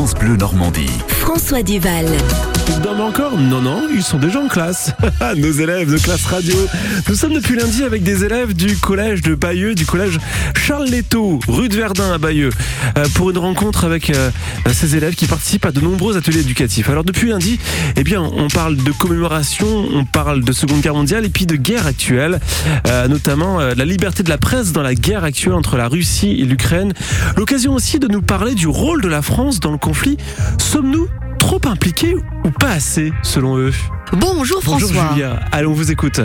France Bleu Normandie. François Duval. Ils dorment encore Non, non, ils sont déjà en classe. Nos élèves de classe radio. Nous sommes depuis lundi avec des élèves du collège de Bayeux, du collège Charles Leto, rue de Verdun à Bayeux, euh, pour une rencontre avec euh, ces élèves qui participent à de nombreux ateliers éducatifs. Alors depuis lundi, eh bien, on parle de commémoration, on parle de Seconde Guerre mondiale et puis de guerre actuelle, euh, notamment euh, la liberté de la presse dans la guerre actuelle entre la Russie et l'Ukraine. L'occasion aussi de nous parler du rôle de la France dans le conflit. Sommes-nous trop impliqués ou pas assez, selon eux? Bonjour François. Bonjour Julia, allons, on vous écoute.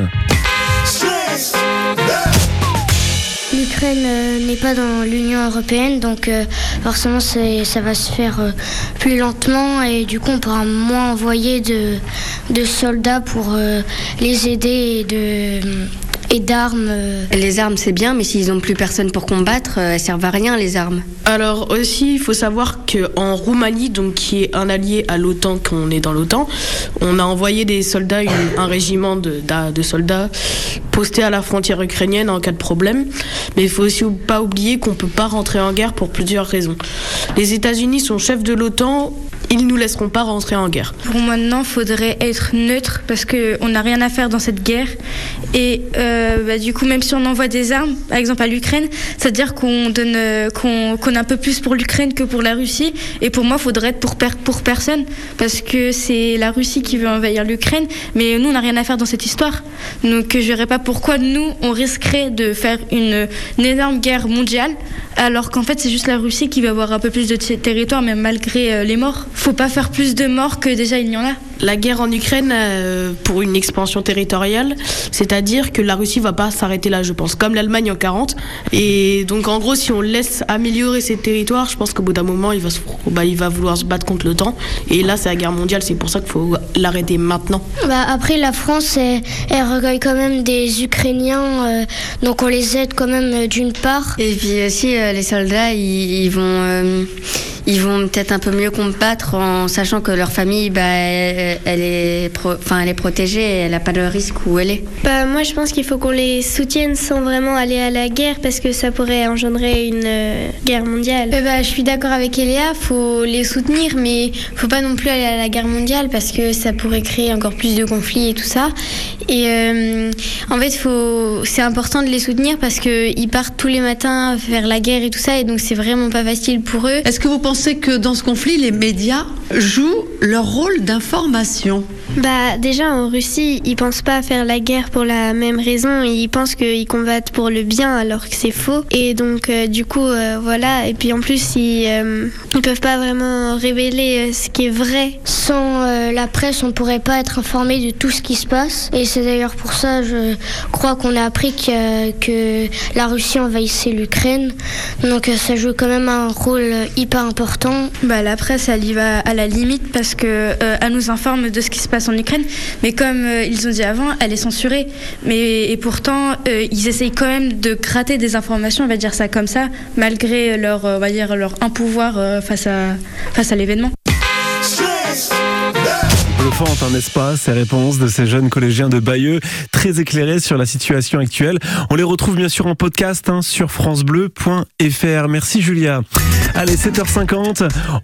L'Ukraine euh, n'est pas dans l'Union européenne, donc euh, forcément c'est- ça va se faire euh, plus lentement et du coup on pourra moins envoyer de, de soldats pour les aider et de et d'armes. euh. Les armes, c'est bien, mais s'ils n'ont plus personne pour combattre, euh, elles servent à rien, les armes. Alors aussi, il faut savoir qu'en Roumanie, donc qui est un allié à l'OTAN, qu'on est dans l'OTAN, on a envoyé des soldats, une- un régiment de, de soldats postés à la frontière ukrainienne en cas de problème. Mais il faut aussi pas oublier qu'on peut pas rentrer en guerre pour plusieurs raisons. Les États-Unis sont chefs de l'OTAN, ils nous laisseront pas rentrer en guerre. Pour moi, maintenant, faudrait être neutre parce qu'on n'a rien à faire dans cette guerre. Et euh, bah, du coup, même si on envoie des armes, par exemple à l'Ukraine, c'est-à-dire qu'on donne, euh, qu'on est un peu plus pour l'Ukraine que pour la Russie. Et pour moi, faudrait être pour, pour personne parce que c'est la Russie qui veut envahir l'Ukraine, mais nous, on n'a rien à faire dans cette histoire. Donc, je verrais pas pourquoi nous, on risquerait de faire une, une énorme guerre mondiale alors qu'en fait, c'est juste la Russie qui va avoir un peu plus de territoire, même malgré euh, les morts. Faut pas faire plus de morts que déjà il y en a. La guerre en Ukraine euh, pour une expansion territoriale, c'est-à-dire que la Russie va pas s'arrêter là, je pense, comme l'Allemagne en 40. Et donc en gros, si on laisse améliorer ses territoires, je pense qu'au bout d'un moment, il va, se, bah, il va vouloir se battre contre l'OTAN. Et là, c'est la guerre mondiale, c'est pour ça qu'il faut l'arrêter maintenant. Bah, après la France, elle, elle recueille quand même des Ukrainiens, euh, donc on les aide quand même euh, d'une part. Et puis aussi, euh, les soldats, ils, ils vont, euh, ils vont peut-être un peu mieux combattre en sachant que leur famille, bah, elle, elle est, pro- enfin, elle est protégée, et elle n'a pas de risque où elle est. Bah, moi, je pense qu'il faut qu'on les soutienne sans vraiment aller à la guerre parce que ça pourrait engendrer une euh, guerre mondiale. Euh, bah, je suis d'accord avec Eléa, faut les soutenir, mais faut pas non plus aller à la guerre mondiale parce que ça pourrait créer encore plus de conflits et tout ça. Et euh, en fait, faut, c'est important de les soutenir parce que ils partent tous les matins faire la guerre et tout ça, et donc c'est vraiment pas facile pour eux. Est-ce que vous pensez que dans ce conflit, les médias jouent leur rôle d'information? Bah, déjà en Russie, ils pensent pas faire la guerre pour la même raison. Ils pensent qu'ils combattent pour le bien alors que c'est faux. Et donc, euh, du coup, euh, voilà. Et puis en plus, ils, euh, ils peuvent pas vraiment révéler euh, ce qui est vrai. Sans euh, la presse, on pourrait pas être informé de tout ce qui se passe. Et c'est d'ailleurs pour ça, je crois qu'on a appris que, que la Russie envahissait l'Ukraine. Donc euh, ça joue quand même un rôle hyper important. Bah, la presse, elle y va à la limite parce que euh, elle nous informe de ce qui se passe en Ukraine, mais comme euh, ils ont dit avant, elle est censurée. Mais et pourtant, euh, ils essayent quand même de gratter des informations, on va dire ça comme ça, malgré leur, euh, on va dire leur impouvoir euh, face à face à l'événement. Bluffante, n'est-ce pas, ces réponses de ces jeunes collégiens de Bayeux, très éclairés sur la situation actuelle. On les retrouve bien sûr en podcast hein, sur francebleu.fr. Merci Julia. Allez, 7h50. On